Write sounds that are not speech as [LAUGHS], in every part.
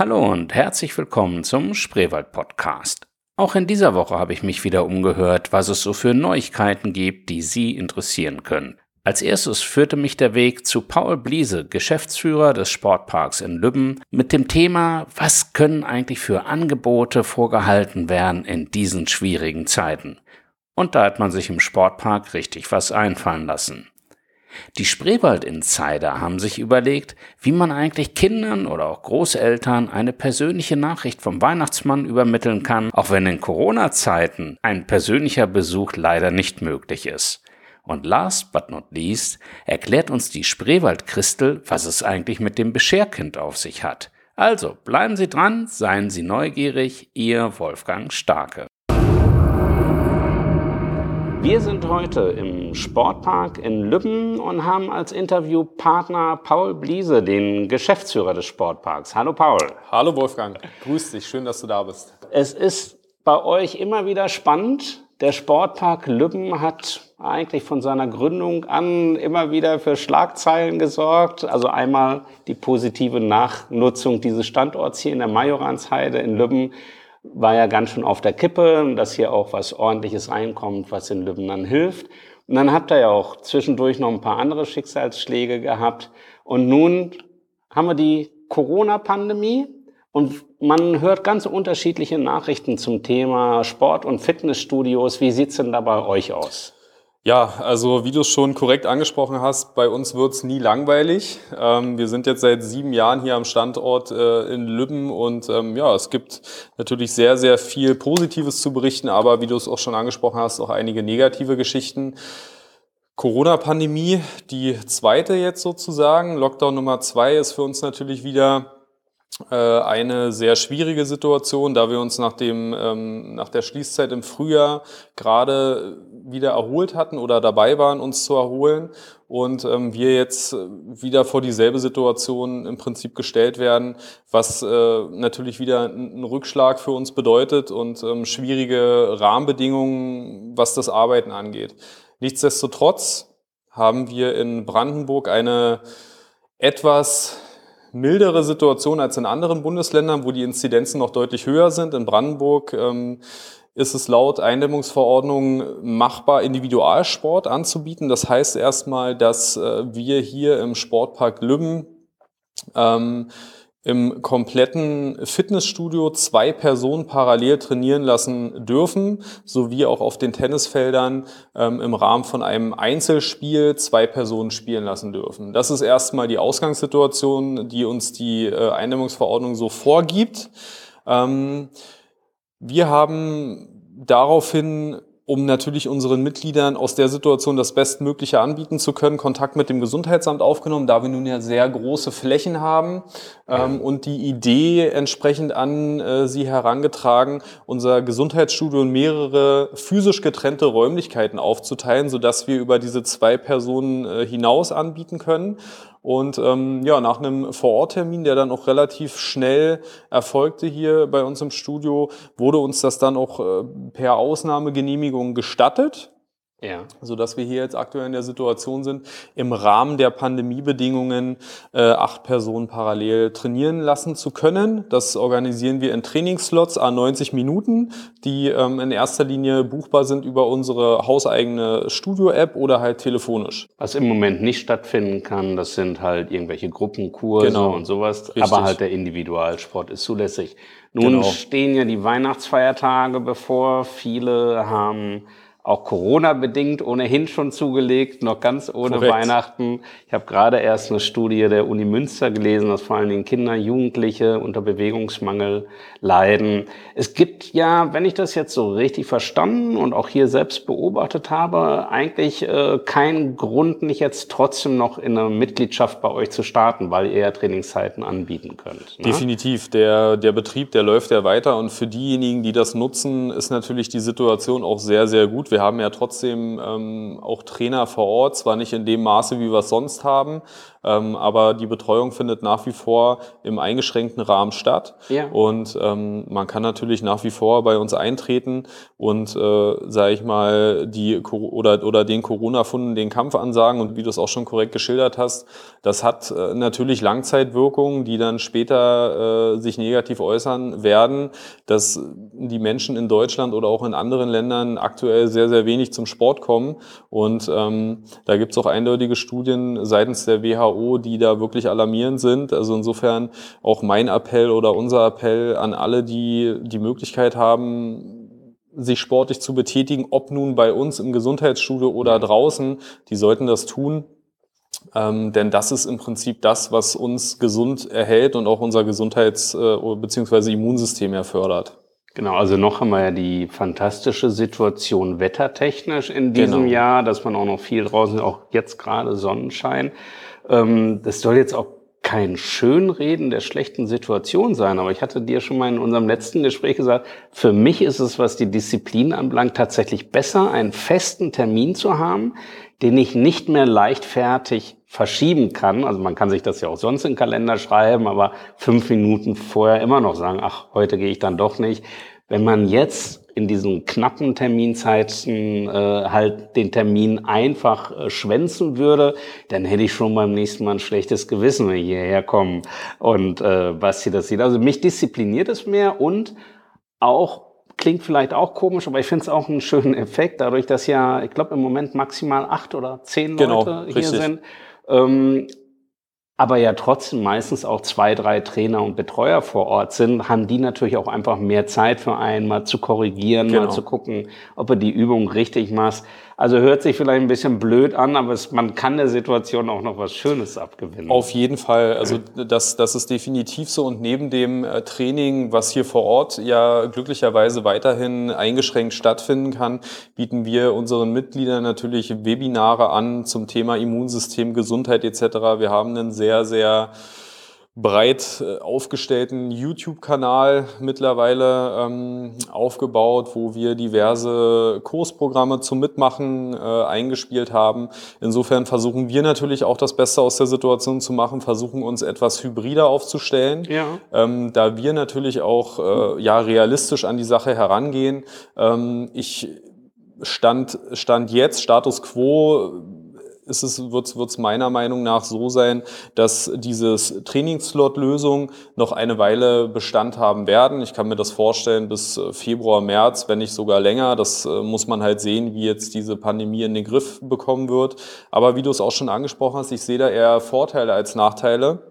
Hallo und herzlich willkommen zum Spreewald Podcast. Auch in dieser Woche habe ich mich wieder umgehört, was es so für Neuigkeiten gibt, die Sie interessieren können. Als erstes führte mich der Weg zu Paul Bliese, Geschäftsführer des Sportparks in Lübben, mit dem Thema, was können eigentlich für Angebote vorgehalten werden in diesen schwierigen Zeiten. Und da hat man sich im Sportpark richtig was einfallen lassen. Die Spreewald Insider haben sich überlegt, wie man eigentlich Kindern oder auch Großeltern eine persönliche Nachricht vom Weihnachtsmann übermitteln kann, auch wenn in Corona-Zeiten ein persönlicher Besuch leider nicht möglich ist. Und last but not least erklärt uns die Spreewald Christel, was es eigentlich mit dem Bescherkind auf sich hat. Also bleiben Sie dran, seien Sie neugierig, Ihr Wolfgang Starke. Wir sind heute im Sportpark in Lübben und haben als Interviewpartner Paul Bliese, den Geschäftsführer des Sportparks. Hallo Paul. Hallo Wolfgang, grüß dich, schön, dass du da bist. Es ist bei euch immer wieder spannend. Der Sportpark Lübben hat eigentlich von seiner Gründung an immer wieder für Schlagzeilen gesorgt. Also einmal die positive Nachnutzung dieses Standorts hier in der Majoransheide in Lübben war ja ganz schön auf der Kippe, dass hier auch was ordentliches reinkommt, was den Lübnern hilft. Und dann habt ihr ja auch zwischendurch noch ein paar andere Schicksalsschläge gehabt. Und nun haben wir die Corona-Pandemie und man hört ganz unterschiedliche Nachrichten zum Thema Sport- und Fitnessstudios. Wie sieht's denn da bei euch aus? Ja, also wie du es schon korrekt angesprochen hast, bei uns wird's nie langweilig. Ähm, wir sind jetzt seit sieben Jahren hier am Standort äh, in Lübben und ähm, ja, es gibt natürlich sehr, sehr viel Positives zu berichten, aber wie du es auch schon angesprochen hast, auch einige negative Geschichten. Corona-Pandemie, die zweite jetzt sozusagen. Lockdown Nummer zwei ist für uns natürlich wieder eine sehr schwierige Situation, da wir uns nach, dem, ähm, nach der Schließzeit im Frühjahr gerade wieder erholt hatten oder dabei waren, uns zu erholen und ähm, wir jetzt wieder vor dieselbe Situation im Prinzip gestellt werden, was äh, natürlich wieder einen Rückschlag für uns bedeutet und ähm, schwierige Rahmenbedingungen, was das Arbeiten angeht. Nichtsdestotrotz haben wir in Brandenburg eine etwas mildere Situation als in anderen Bundesländern, wo die Inzidenzen noch deutlich höher sind. In Brandenburg ähm, ist es laut Eindämmungsverordnung machbar, Individualsport anzubieten. Das heißt erstmal, dass äh, wir hier im Sportpark Lübben ähm, im kompletten Fitnessstudio zwei Personen parallel trainieren lassen dürfen, sowie auch auf den Tennisfeldern ähm, im Rahmen von einem Einzelspiel zwei Personen spielen lassen dürfen. Das ist erstmal die Ausgangssituation, die uns die äh, Eindämmungsverordnung so vorgibt. Ähm, wir haben daraufhin um natürlich unseren Mitgliedern aus der Situation das Bestmögliche anbieten zu können, Kontakt mit dem Gesundheitsamt aufgenommen, da wir nun ja sehr große Flächen haben ähm, und die Idee entsprechend an äh, sie herangetragen, unser Gesundheitsstudio in mehrere physisch getrennte Räumlichkeiten aufzuteilen, sodass wir über diese zwei Personen äh, hinaus anbieten können. Und ähm, ja, nach einem Vororttermin, der dann auch relativ schnell erfolgte hier bei uns im Studio, wurde uns das dann auch äh, per Ausnahmegenehmigung gestattet. Ja. So dass wir hier jetzt aktuell in der Situation sind, im Rahmen der Pandemiebedingungen äh, acht Personen parallel trainieren lassen zu können. Das organisieren wir in Trainingsslots a 90 Minuten, die ähm, in erster Linie buchbar sind über unsere hauseigene Studio-App oder halt telefonisch. Was im Moment nicht stattfinden kann, das sind halt irgendwelche Gruppenkurse genau. und sowas, Richtig. aber halt der Individualsport ist zulässig. Nun genau. stehen ja die Weihnachtsfeiertage bevor. Viele haben auch Corona-bedingt ohnehin schon zugelegt, noch ganz ohne Korrekt. Weihnachten. Ich habe gerade erst eine Studie der Uni Münster gelesen, dass vor allen Dingen Kinder, Jugendliche unter Bewegungsmangel leiden. Es gibt ja, wenn ich das jetzt so richtig verstanden und auch hier selbst beobachtet habe, eigentlich äh, keinen Grund, nicht jetzt trotzdem noch in einer Mitgliedschaft bei euch zu starten, weil ihr ja Trainingszeiten anbieten könnt. Ne? Definitiv. Der, der Betrieb, der läuft ja weiter und für diejenigen, die das nutzen, ist natürlich die Situation auch sehr, sehr gut wir haben ja trotzdem ähm, auch Trainer vor Ort, zwar nicht in dem Maße, wie wir es sonst haben, Ähm, aber die Betreuung findet nach wie vor im eingeschränkten Rahmen statt. Ja. Und ähm, man kann natürlich nach wie vor bei uns eintreten und, äh, sage ich mal, die oder, oder den Corona-Funden den Kampf ansagen. Und wie du es auch schon korrekt geschildert hast, das hat äh, natürlich Langzeitwirkungen, die dann später äh, sich negativ äußern werden, dass die Menschen in Deutschland oder auch in anderen Ländern aktuell sehr, sehr wenig zum Sport kommen. Und ähm, da gibt es auch eindeutige Studien seitens der WHO, die da wirklich alarmierend sind. Also insofern auch mein Appell oder unser Appell an alle, die die Möglichkeit haben, sich sportlich zu betätigen, ob nun bei uns im Gesundheitsstudio oder draußen, die sollten das tun. Ähm, denn das ist im Prinzip das, was uns gesund erhält und auch unser Gesundheits- äh, bzw. Immunsystem erfördert. Genau, also noch haben wir ja die fantastische Situation wettertechnisch in diesem genau. Jahr, dass man auch noch viel draußen, auch jetzt gerade Sonnenschein. Ähm, das soll jetzt auch kein Schönreden der schlechten Situation sein, aber ich hatte dir schon mal in unserem letzten Gespräch gesagt, für mich ist es, was die Disziplin anbelangt, tatsächlich besser, einen festen Termin zu haben, den ich nicht mehr leichtfertig verschieben kann. Also man kann sich das ja auch sonst in den Kalender schreiben, aber fünf Minuten vorher immer noch sagen, ach, heute gehe ich dann doch nicht. Wenn man jetzt in diesen knappen Terminzeiten äh, halt den Termin einfach äh, schwänzen würde, dann hätte ich schon beim nächsten Mal ein schlechtes Gewissen, wenn ich hierher komme und äh, Basti das sieht. Also mich diszipliniert es mehr und auch klingt vielleicht auch komisch, aber ich finde es auch einen schönen Effekt, dadurch, dass ja, ich glaube, im Moment maximal acht oder zehn genau, Leute hier richtig. sind. Ähm, aber ja trotzdem meistens auch zwei, drei Trainer und Betreuer vor Ort sind, haben die natürlich auch einfach mehr Zeit für einen, mal zu korrigieren, genau. mal zu gucken, ob er die Übung richtig macht. Also hört sich vielleicht ein bisschen blöd an, aber es, man kann der Situation auch noch was Schönes abgewinnen. Auf jeden Fall. Also das, das ist definitiv so. Und neben dem äh, Training, was hier vor Ort ja glücklicherweise weiterhin eingeschränkt stattfinden kann, bieten wir unseren Mitgliedern natürlich Webinare an zum Thema Immunsystem, Gesundheit etc. Wir haben einen sehr, sehr breit äh, aufgestellten YouTube-Kanal mittlerweile ähm, aufgebaut, wo wir diverse Kursprogramme zum Mitmachen äh, eingespielt haben. Insofern versuchen wir natürlich auch das Beste aus der Situation zu machen, versuchen uns etwas hybrider aufzustellen, ja. ähm, da wir natürlich auch äh, ja realistisch an die Sache herangehen. Ähm, ich stand stand jetzt Status Quo ist es, wird es meiner Meinung nach so sein, dass dieses Trainingsslot-Lösung noch eine Weile Bestand haben werden. Ich kann mir das vorstellen bis äh, Februar, März, wenn nicht sogar länger. Das äh, muss man halt sehen, wie jetzt diese Pandemie in den Griff bekommen wird. Aber wie du es auch schon angesprochen hast, ich sehe da eher Vorteile als Nachteile.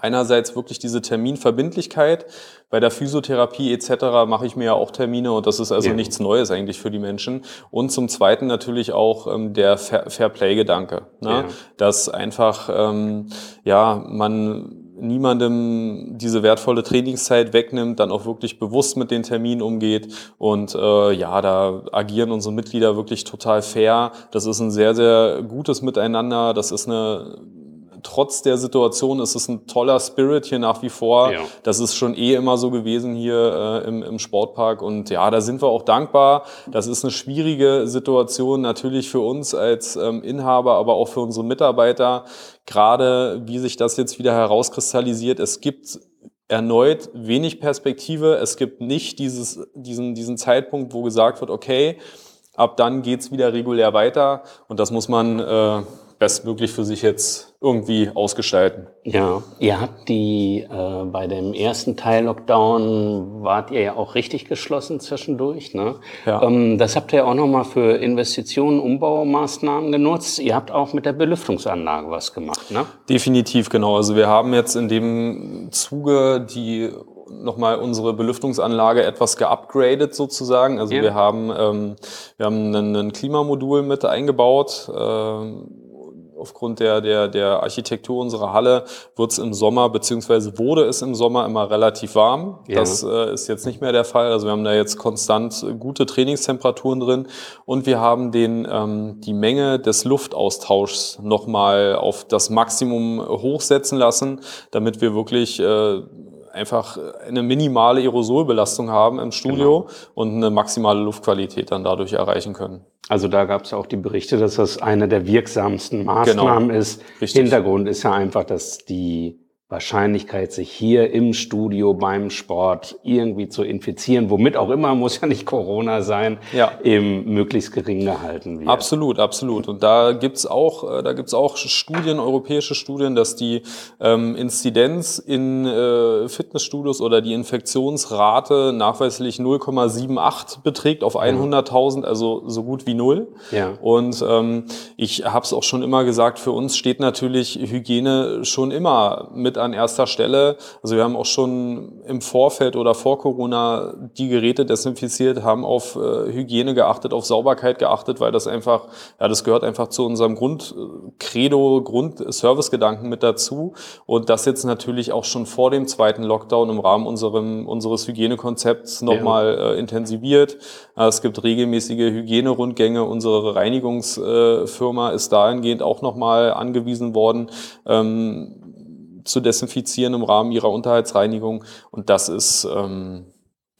Einerseits wirklich diese Terminverbindlichkeit. Bei der Physiotherapie etc. mache ich mir ja auch Termine und das ist also ja. nichts Neues eigentlich für die Menschen. Und zum Zweiten natürlich auch ähm, der Fairplay-Gedanke, ne? Ja. dass einfach ähm, ja man niemandem diese wertvolle Trainingszeit wegnimmt, dann auch wirklich bewusst mit den Terminen umgeht und äh, ja, da agieren unsere Mitglieder wirklich total fair. Das ist ein sehr, sehr gutes Miteinander. Das ist eine trotz der Situation ist es ein toller Spirit hier nach wie vor. Ja. Das ist schon eh immer so gewesen hier äh, im, im Sportpark. Und ja, da sind wir auch dankbar. Das ist eine schwierige Situation natürlich für uns als ähm, Inhaber, aber auch für unsere Mitarbeiter. Gerade wie sich das jetzt wieder herauskristallisiert. Es gibt erneut wenig Perspektive. Es gibt nicht dieses, diesen, diesen Zeitpunkt, wo gesagt wird, okay, ab dann geht's wieder regulär weiter. Und das muss man äh, bestmöglich für sich jetzt irgendwie ausgestalten. Ja, ihr habt die äh, bei dem ersten Teil Lockdown wart ihr ja auch richtig geschlossen zwischendurch. Ne? Ja. Ähm, das habt ihr auch nochmal für Investitionen, Umbaumaßnahmen genutzt. Ihr habt auch mit der Belüftungsanlage was gemacht, ne? Definitiv, genau. Also wir haben jetzt in dem Zuge die nochmal unsere Belüftungsanlage etwas geupgradet sozusagen. Also ja. wir haben ähm, wir haben ein, Klimamodul mit eingebaut. Äh, aufgrund der, der, der Architektur unserer Halle wird es im Sommer, beziehungsweise wurde es im Sommer immer relativ warm. Ja. Das äh, ist jetzt nicht mehr der Fall. Also wir haben da jetzt konstant gute Trainingstemperaturen drin und wir haben den, ähm, die Menge des Luftaustauschs nochmal auf das Maximum hochsetzen lassen, damit wir wirklich äh, einfach eine minimale Aerosolbelastung haben im Studio genau. und eine maximale Luftqualität dann dadurch erreichen können. Also da gab es auch die Berichte, dass das eine der wirksamsten Maßnahmen genau. ist. Richtig. Hintergrund ist ja einfach, dass die Wahrscheinlichkeit, sich hier im Studio beim Sport irgendwie zu infizieren, womit auch immer, muss ja nicht Corona sein, ja. eben möglichst gering gehalten wird. Absolut, absolut. Und da gibt's auch, äh, da gibt's auch Studien, europäische Studien, dass die ähm, Inzidenz in äh, Fitnessstudios oder die Infektionsrate nachweislich 0,78 beträgt auf 100.000, also so gut wie null. Ja. Und ähm, ich habe es auch schon immer gesagt, für uns steht natürlich Hygiene schon immer mit an erster Stelle. Also wir haben auch schon im Vorfeld oder vor Corona die Geräte desinfiziert, haben auf äh, Hygiene geachtet, auf Sauberkeit geachtet, weil das einfach, ja, das gehört einfach zu unserem Grundcredo, Grundservicegedanken mit dazu. Und das jetzt natürlich auch schon vor dem zweiten Lockdown im Rahmen unserem, unseres Hygienekonzepts nochmal ja. äh, intensiviert. Äh, es gibt regelmäßige Hygienerundgänge. Unsere Reinigungsfirma ist dahingehend auch nochmal angewiesen worden, ähm, zu desinfizieren im Rahmen ihrer Unterhaltsreinigung. Und das ist, ähm,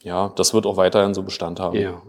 ja, das wird auch weiterhin so Bestand haben. Ja.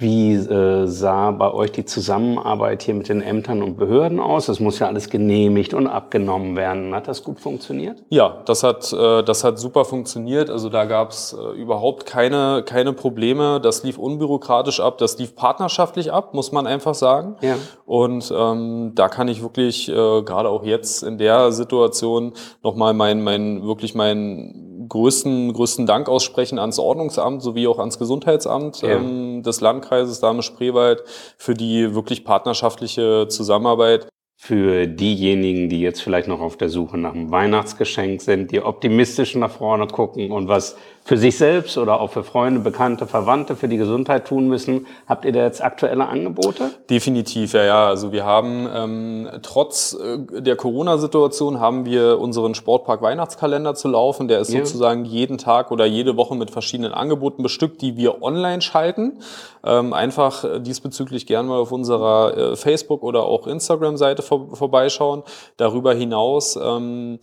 Wie äh, sah bei euch die Zusammenarbeit hier mit den Ämtern und Behörden aus? Das muss ja alles genehmigt und abgenommen werden. Hat das gut funktioniert? Ja, das hat, äh, das hat super funktioniert. Also da gab es äh, überhaupt keine, keine Probleme. Das lief unbürokratisch ab, das lief partnerschaftlich ab, muss man einfach sagen. Ja. Und ähm, da kann ich wirklich, äh, gerade auch jetzt in der Situation, nochmal mein, mein, wirklich mein größten, größten Dank aussprechen ans Ordnungsamt sowie auch ans Gesundheitsamt ja. ähm, des Landkreises Dahme-Spreewald für die wirklich partnerschaftliche Zusammenarbeit. Für diejenigen, die jetzt vielleicht noch auf der Suche nach einem Weihnachtsgeschenk sind, die optimistisch nach vorne gucken und was für sich selbst oder auch für Freunde, Bekannte, Verwandte für die Gesundheit tun müssen. Habt ihr da jetzt aktuelle Angebote? Definitiv, ja, ja. Also wir haben ähm, trotz äh, der Corona-Situation haben wir unseren Sportpark Weihnachtskalender zu laufen. Der ist ja. sozusagen jeden Tag oder jede Woche mit verschiedenen Angeboten bestückt, die wir online schalten. Ähm, einfach diesbezüglich gerne mal auf unserer äh, Facebook- oder auch Instagram-Seite vor, vorbeischauen. Darüber hinaus ähm,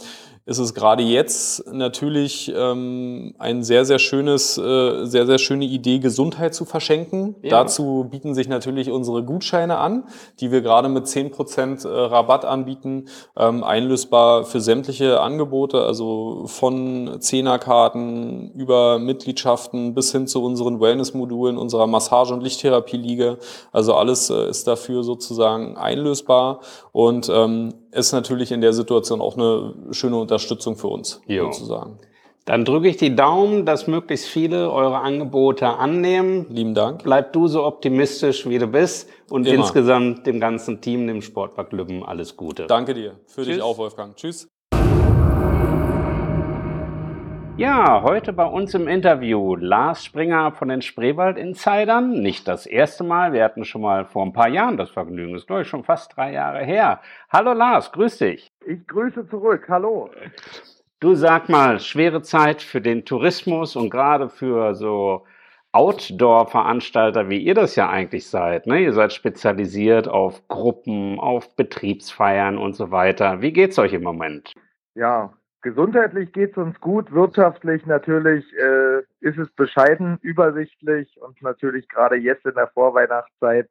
ist es gerade jetzt natürlich ähm, ein sehr, sehr schönes, äh, sehr, sehr schöne Idee, Gesundheit zu verschenken. Ja. Dazu bieten sich natürlich unsere Gutscheine an, die wir gerade mit zehn Prozent äh, Rabatt anbieten, ähm, einlösbar für sämtliche Angebote, also von Zehnerkarten über Mitgliedschaften bis hin zu unseren Wellness-Modulen, unserer Massage- und Lichttherapie-Liege. Also alles äh, ist dafür sozusagen einlösbar und ähm, ist natürlich in der Situation auch eine schöne Unterstützung für uns, jo. sozusagen. Dann drücke ich die Daumen, dass möglichst viele eure Angebote annehmen. Lieben Dank. Bleib du so optimistisch, wie du bist. Und Immer. insgesamt dem ganzen Team, dem Sportpark Lübben, alles Gute. Danke dir. Für Tschüss. dich auch, Wolfgang. Tschüss. Ja, heute bei uns im Interview Lars Springer von den Spreewald Insidern. Nicht das erste Mal, wir hatten schon mal vor ein paar Jahren das Vergnügen, das ist glaube ich schon fast drei Jahre her. Hallo Lars, grüß dich. Ich grüße zurück, hallo. Du sag mal, schwere Zeit für den Tourismus und gerade für so Outdoor-Veranstalter, wie ihr das ja eigentlich seid. Ne? Ihr seid spezialisiert auf Gruppen, auf Betriebsfeiern und so weiter. Wie geht's euch im Moment? Ja, Gesundheitlich geht es uns gut, wirtschaftlich natürlich äh, ist es bescheiden, übersichtlich und natürlich gerade jetzt in der Vorweihnachtszeit,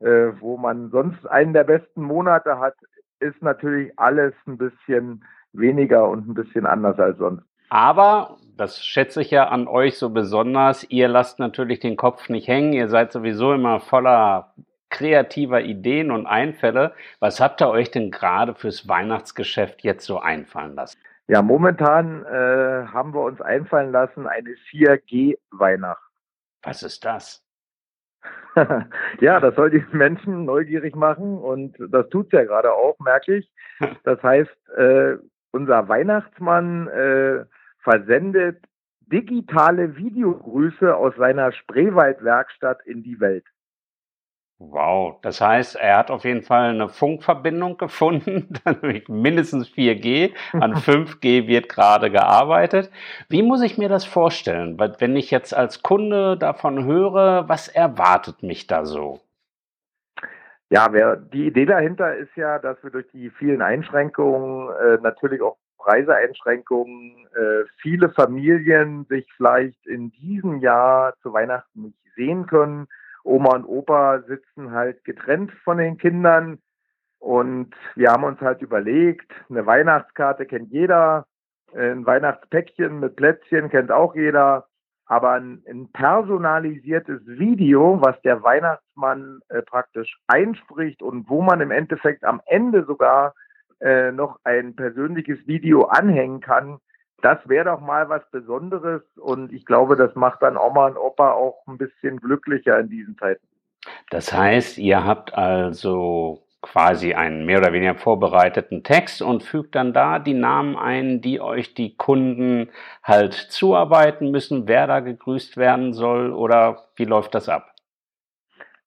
äh, wo man sonst einen der besten Monate hat, ist natürlich alles ein bisschen weniger und ein bisschen anders als sonst. Aber, das schätze ich ja an euch so besonders, ihr lasst natürlich den Kopf nicht hängen, ihr seid sowieso immer voller kreativer Ideen und Einfälle. Was habt ihr euch denn gerade fürs Weihnachtsgeschäft jetzt so einfallen lassen? Ja, momentan äh, haben wir uns einfallen lassen eine 4G-Weihnacht. Was ist das? [LAUGHS] ja, das soll die Menschen neugierig machen und das tut's ja gerade auch, merke ich. [LAUGHS] Das heißt, äh, unser Weihnachtsmann äh, versendet digitale Videogrüße aus seiner Spreewaldwerkstatt in die Welt. Wow, das heißt, er hat auf jeden Fall eine Funkverbindung [LAUGHS] gefunden, mindestens 4G, an [LAUGHS] 5G wird gerade gearbeitet. Wie muss ich mir das vorstellen? Wenn ich jetzt als Kunde davon höre, was erwartet mich da so? Ja, wer, die Idee dahinter ist ja, dass wir durch die vielen Einschränkungen äh, natürlich auch Reiseeinschränkungen äh, viele Familien sich vielleicht in diesem Jahr zu Weihnachten nicht sehen können. Oma und Opa sitzen halt getrennt von den Kindern. Und wir haben uns halt überlegt, eine Weihnachtskarte kennt jeder, ein Weihnachtspäckchen mit Plätzchen kennt auch jeder, aber ein, ein personalisiertes Video, was der Weihnachtsmann äh, praktisch einspricht und wo man im Endeffekt am Ende sogar äh, noch ein persönliches Video anhängen kann, das wäre doch mal was Besonderes und ich glaube, das macht dann Oma und Opa auch ein bisschen glücklicher in diesen Zeiten. Das heißt, ihr habt also quasi einen mehr oder weniger vorbereiteten Text und fügt dann da die Namen ein, die euch die Kunden halt zuarbeiten müssen, wer da gegrüßt werden soll oder wie läuft das ab?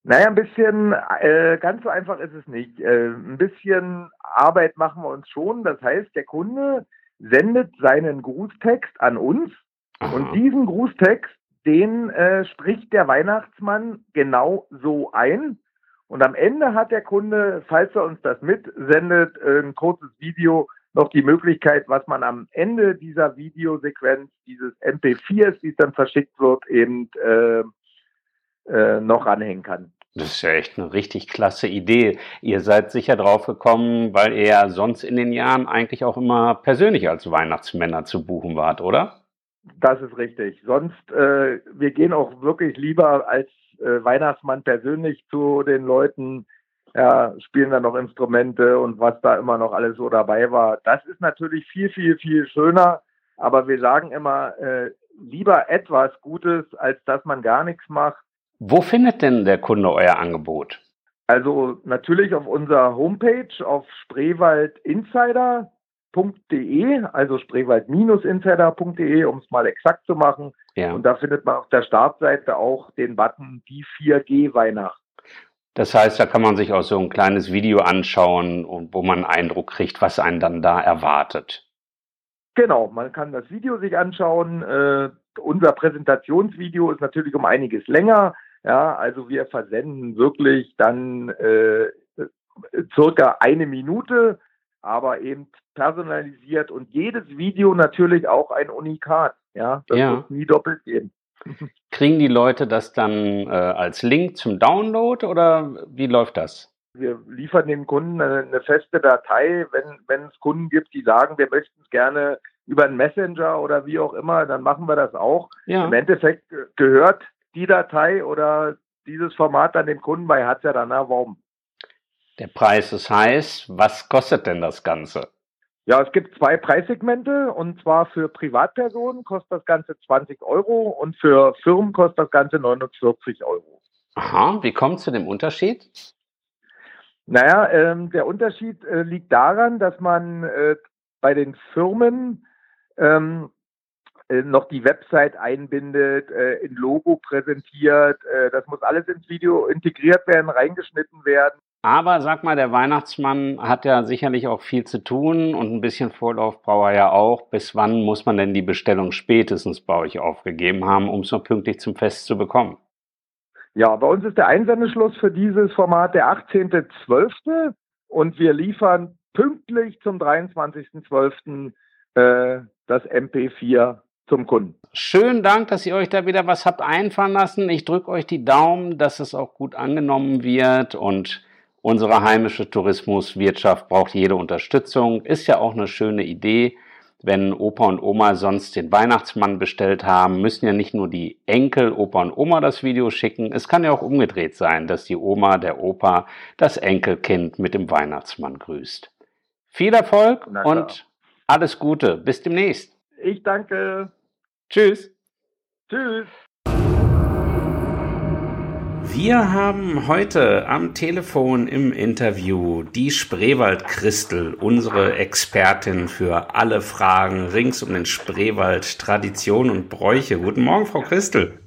Naja, ein bisschen, äh, ganz so einfach ist es nicht. Äh, ein bisschen Arbeit machen wir uns schon. Das heißt, der Kunde sendet seinen Grußtext an uns Aha. und diesen Grußtext, den äh, spricht der Weihnachtsmann genau so ein. Und am Ende hat der Kunde, falls er uns das mitsendet, äh, ein kurzes Video, noch die Möglichkeit, was man am Ende dieser Videosequenz, dieses MP4s, die dann verschickt wird, eben äh, äh, noch anhängen kann. Das ist ja echt eine richtig klasse Idee. Ihr seid sicher drauf gekommen, weil ihr ja sonst in den Jahren eigentlich auch immer persönlich als Weihnachtsmänner zu buchen wart, oder? Das ist richtig. Sonst, äh, wir gehen auch wirklich lieber als äh, Weihnachtsmann persönlich zu den Leuten, ja, spielen dann noch Instrumente und was da immer noch alles so dabei war. Das ist natürlich viel, viel, viel schöner. Aber wir sagen immer, äh, lieber etwas Gutes, als dass man gar nichts macht. Wo findet denn der Kunde euer Angebot? Also natürlich auf unserer Homepage auf spreewaldinsider.de, also spreewald-insider.de, um es mal exakt zu machen. Ja. Und da findet man auf der Startseite auch den Button die 4G Weihnacht. Das heißt, da kann man sich auch so ein kleines Video anschauen, wo man einen Eindruck kriegt, was einen dann da erwartet. Genau, man kann das Video sich anschauen. Äh, unser Präsentationsvideo ist natürlich um einiges länger. Ja, also wir versenden wirklich dann äh, circa eine Minute, aber eben personalisiert und jedes Video natürlich auch ein Unikat. Ja, das ja. wird nie doppelt gehen. [LAUGHS] Kriegen die Leute das dann äh, als Link zum Download oder wie läuft das? Wir liefern dem Kunden eine, eine feste Datei, wenn, wenn es Kunden gibt, die sagen, wir möchten es gerne über einen Messenger oder wie auch immer, dann machen wir das auch. Ja. Im Endeffekt gehört die Datei oder dieses Format dann dem Kunden, weil er hat es ja dann erworben. Der Preis ist heiß. Was kostet denn das Ganze? Ja, es gibt zwei Preissegmente und zwar für Privatpersonen kostet das Ganze 20 Euro und für Firmen kostet das Ganze 49 Euro. Aha, wie kommt es zu dem Unterschied? Naja, ähm, der Unterschied äh, liegt daran, dass man äh, bei den Firmen ähm, äh, noch die Website einbindet, äh, ein Logo präsentiert. Äh, das muss alles ins Video integriert werden, reingeschnitten werden. Aber sag mal, der Weihnachtsmann hat ja sicherlich auch viel zu tun und ein bisschen Vorlauf braucht er ja auch. Bis wann muss man denn die Bestellung spätestens bei euch aufgegeben haben, um es noch pünktlich zum Fest zu bekommen? Ja, bei uns ist der Einsendeschluss für dieses Format der 18.12. und wir liefern pünktlich zum 23.12. Äh, das MP4 zum Kunden. Schönen Dank, dass ihr euch da wieder was habt einfallen lassen. Ich drücke euch die Daumen, dass es auch gut angenommen wird und unsere heimische Tourismuswirtschaft braucht jede Unterstützung. Ist ja auch eine schöne Idee. Wenn Opa und Oma sonst den Weihnachtsmann bestellt haben, müssen ja nicht nur die Enkel, Opa und Oma das Video schicken. Es kann ja auch umgedreht sein, dass die Oma, der Opa das Enkelkind mit dem Weihnachtsmann grüßt. Viel Erfolg und alles Gute. Bis demnächst. Ich danke. Tschüss. Tschüss. Wir haben heute am Telefon im Interview die Spreewald Christel, unsere Expertin für alle Fragen rings um den Spreewald, Tradition und Bräuche. Guten Morgen, Frau Christel.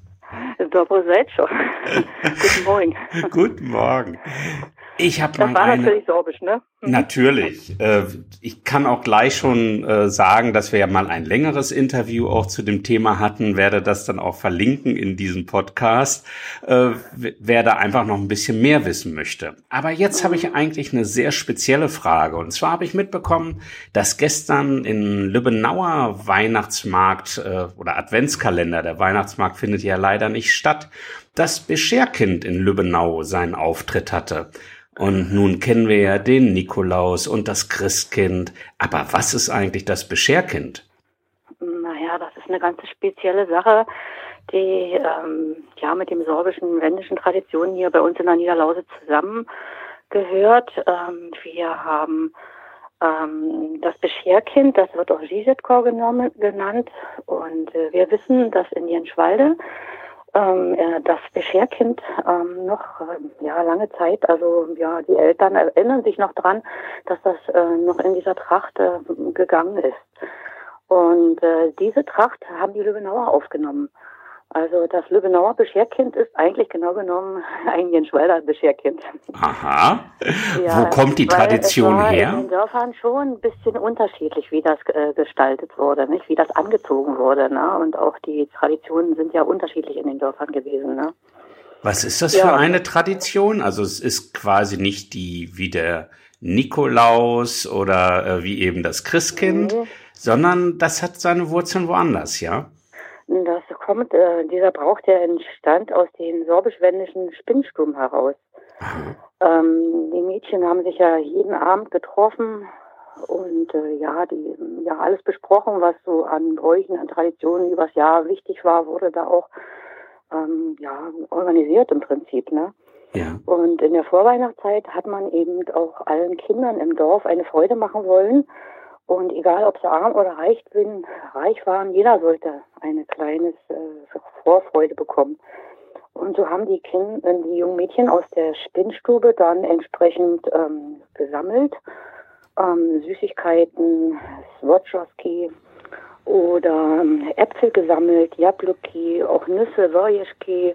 Dobro. [LAUGHS] Guten Morgen. Guten Morgen. Ich habe mal war eine... natürlich sorbisch, ne? Natürlich. Äh, ich kann auch gleich schon äh, sagen, dass wir ja mal ein längeres Interview auch zu dem Thema hatten, werde das dann auch verlinken in diesem Podcast, äh, wer da einfach noch ein bisschen mehr wissen möchte. Aber jetzt habe ich eigentlich eine sehr spezielle Frage. Und zwar habe ich mitbekommen, dass gestern in Lübbenauer Weihnachtsmarkt oder Adventskalender, der Weihnachtsmarkt findet ja leider nicht statt, das Bescherkind in Lübbenau seinen Auftritt hatte. Und nun kennen wir ja den Nikolaus und das Christkind. Aber was ist eigentlich das Bescherkind? Naja, das ist eine ganz spezielle Sache, die ähm, ja mit dem sorbischen, wendischen Traditionen hier bei uns in der Niederlause zusammengehört. Ähm, wir haben ähm, das Bescherkind, das wird auch Gisetkor genannt. Und äh, wir wissen, dass in Jenschwalde ähm, das Bescherkind ähm, noch äh, ja lange Zeit, also ja die Eltern erinnern sich noch dran, dass das äh, noch in dieser Tracht äh, gegangen ist. Und äh, diese Tracht haben die Lübbenauer aufgenommen. Also das Lübbenauer Bescherkind ist eigentlich genau genommen [LAUGHS] ein Jenschwalder Bescherkind. Aha. Ja, Wo kommt die Tradition es war her? In den Dörfern schon ein bisschen unterschiedlich, wie das äh, gestaltet wurde, nicht? Wie das angezogen wurde, ne? Und auch die Traditionen sind ja unterschiedlich in den Dörfern gewesen, ne? Was ist das ja. für eine Tradition? Also es ist quasi nicht die wie der Nikolaus oder äh, wie eben das Christkind, nee. sondern das hat seine Wurzeln woanders, ja? Das kommt, äh, dieser Brauch, der entstand aus den sorbisch-wendischen Spinnstuben heraus. Ähm, die Mädchen haben sich ja jeden Abend getroffen und äh, ja, die, ja, alles besprochen, was so an Bräuchen, an Traditionen übers Jahr wichtig war, wurde da auch ähm, ja, organisiert im Prinzip, ne? Ja. Und in der Vorweihnachtszeit hat man eben auch allen Kindern im Dorf eine Freude machen wollen und egal, ob sie arm oder reich, bin, reich waren, jeder sollte eine kleine äh, Vorfreude bekommen. Und so haben die, kind, äh, die jungen Mädchen aus der Spinnstube dann entsprechend ähm, gesammelt. Ähm, Süßigkeiten, Swatchowski oder ähm, Äpfel gesammelt, Jabluki, auch Nüsse, Wojeszki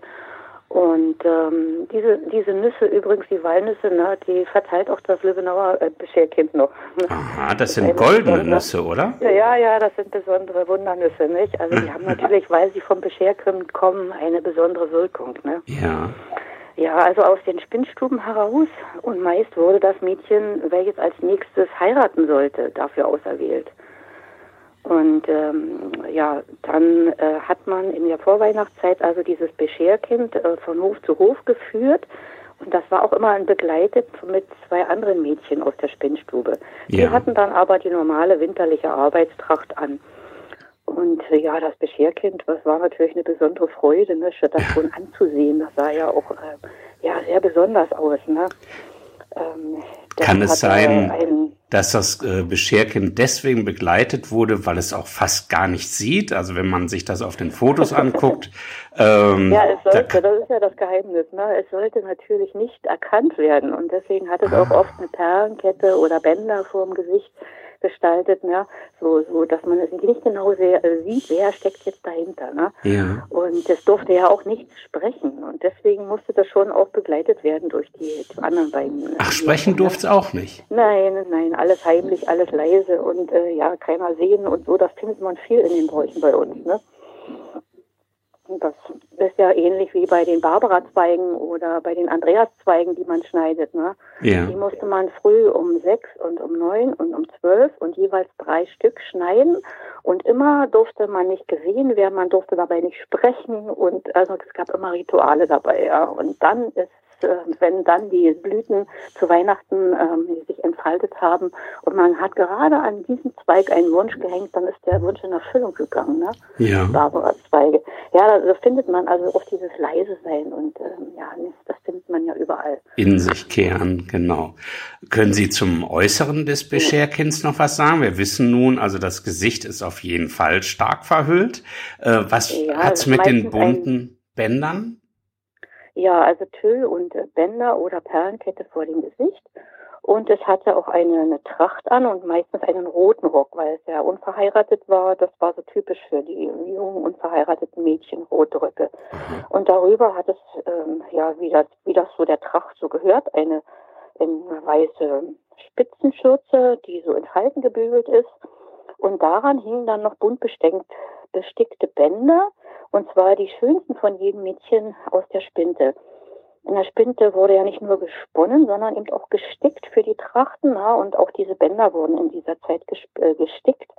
und ähm, diese, diese Nüsse, übrigens die Walnüsse, ne, die verteilt auch das Löwenauer äh, Bescherkind noch. Aha, das sind goldene Nüsse, oder? Ja, ja, das sind besondere Wundernüsse, nicht? Also die haben [LAUGHS] natürlich, weil sie vom Bescherkind kommen, eine besondere Wirkung, ne? Ja. Ja, also aus den Spinnstuben heraus und meist wurde das Mädchen, welches als nächstes heiraten sollte, dafür auserwählt. Und ähm, ja, dann äh, hat man in der Vorweihnachtszeit also dieses Bescherkind äh, von Hof zu Hof geführt. Und das war auch immer begleitet mit zwei anderen Mädchen aus der Spinnstube. Ja. Die hatten dann aber die normale winterliche Arbeitstracht an. Und äh, ja, das Bescherkind, das war natürlich eine besondere Freude, ne, das schon anzusehen. Das sah ja auch äh, ja, sehr besonders aus. Ne? Ähm, Kann es sein, ein, dass das äh, Bescherkind deswegen begleitet wurde, weil es auch fast gar nicht sieht? Also wenn man sich das auf den Fotos [LAUGHS] anguckt. Ähm, ja, es sollte, da, das ist ja das Geheimnis. Ne? Es sollte natürlich nicht erkannt werden und deswegen hat es ah. auch oft eine Perlenkette oder Bänder vor dem Gesicht gestaltet, ne? so, so dass man es nicht genau sehr, äh, sieht, wer steckt jetzt dahinter. Ne? Ja. Und das durfte ja auch nichts sprechen und deswegen musste das schon auch begleitet werden durch die, die anderen beiden. Ach, sprechen durfte es auch nicht? Nein, nein, alles heimlich, alles leise und äh, ja, keiner sehen und so, das findet man viel in den Bräuchen bei uns. Ne? Das ist ja ähnlich wie bei den Barbara-Zweigen oder bei den Andreas-Zweigen, die man schneidet. Ne? Ja. Die musste man früh um sechs und um neun und um zwölf und jeweils drei Stück schneiden. Und immer durfte man nicht gesehen werden, man durfte dabei nicht sprechen und also es gab immer Rituale dabei. Ja. Und dann ist wenn dann die Blüten zu Weihnachten ähm, sich entfaltet haben und man hat gerade an diesem Zweig einen Wunsch gehängt, dann ist der Wunsch in Erfüllung gegangen. Ne? Ja. Barbara-Zweige. Ja, da findet man also oft dieses leise sein und ähm, ja, das findet man ja überall. In sich kehren, genau. Können Sie zum Äußeren des Bescherkinds noch was sagen? Wir wissen nun, also das Gesicht ist auf jeden Fall stark verhüllt. Äh, was ja, hat's mit den bunten Bändern? Ja, also Tüll und Bänder oder Perlenkette vor dem Gesicht. Und es hatte auch eine, eine Tracht an und meistens einen roten Rock, weil es ja unverheiratet war. Das war so typisch für die jungen unverheirateten Mädchen, rote Röcke. Mhm. Und darüber hat es, ähm, ja, wie das, wie das so der Tracht so gehört, eine, eine weiße Spitzenschürze, die so in Falten gebügelt ist. Und daran hingen dann noch bunt bestickt, bestickte Bänder, und zwar die schönsten von jedem Mädchen aus der Spinte. In der Spinte wurde ja nicht nur gesponnen, sondern eben auch gestickt für die Trachten. Ja, und auch diese Bänder wurden in dieser Zeit äh, gestickt.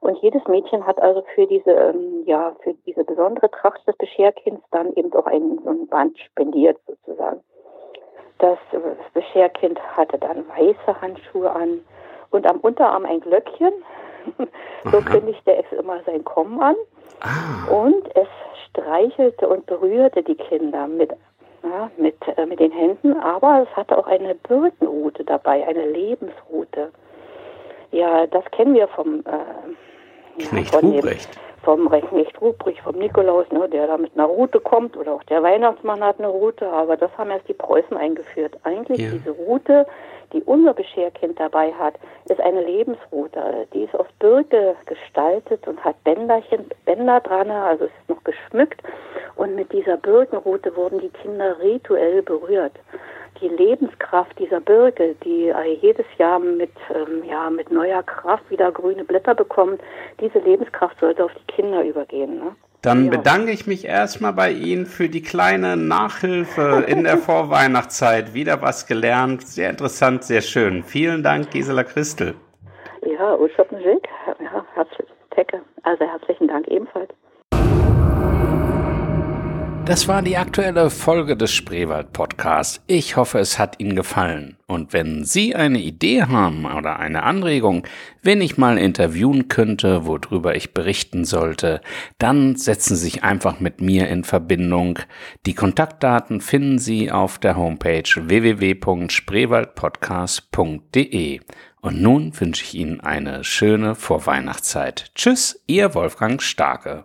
Und jedes Mädchen hat also für diese, ähm, ja, für diese besondere Tracht des Bescherkinds dann eben auch ein, so ein Band spendiert sozusagen. Das Bescherkind hatte dann weiße Handschuhe an und am Unterarm ein Glöckchen. [LAUGHS] so kündigte es immer sein Kommen an. Ah. Und es streichelte und berührte die Kinder mit ja, mit, äh, mit den Händen, aber es hatte auch eine Birkenrute dabei, eine Lebensrute. Ja, das kennen wir vom äh, Knecht ja, von Ruprecht. Dem, vom Knecht Ruprecht, vom Nikolaus, ne, der da mit einer Rute kommt oder auch der Weihnachtsmann hat eine Rute, aber das haben erst die Preußen eingeführt. Eigentlich ja. diese Rute die unser Bescherkind dabei hat, ist eine Lebensrute. Die ist aus Birke gestaltet und hat Bänderchen, Bänder dran, also ist noch geschmückt. Und mit dieser Birkenrute wurden die Kinder rituell berührt. Die Lebenskraft dieser Birke, die jedes Jahr mit, ähm, ja, mit neuer Kraft wieder grüne Blätter bekommt, diese Lebenskraft sollte auf die Kinder übergehen. Ne? Dann bedanke ich mich erstmal bei Ihnen für die kleine Nachhilfe in der [LAUGHS] Vorweihnachtszeit. Wieder was gelernt. Sehr interessant, sehr schön. Vielen Dank, Gisela Christel. Ja, Uschoppenjik. Ja, herzlichen Dank. Also herzlichen Dank ebenfalls. Das war die aktuelle Folge des Spreewald Podcasts. Ich hoffe, es hat Ihnen gefallen. Und wenn Sie eine Idee haben oder eine Anregung, wen ich mal interviewen könnte, worüber ich berichten sollte, dann setzen Sie sich einfach mit mir in Verbindung. Die Kontaktdaten finden Sie auf der Homepage www.spreewaldpodcast.de. Und nun wünsche ich Ihnen eine schöne Vorweihnachtszeit. Tschüss, Ihr Wolfgang Starke.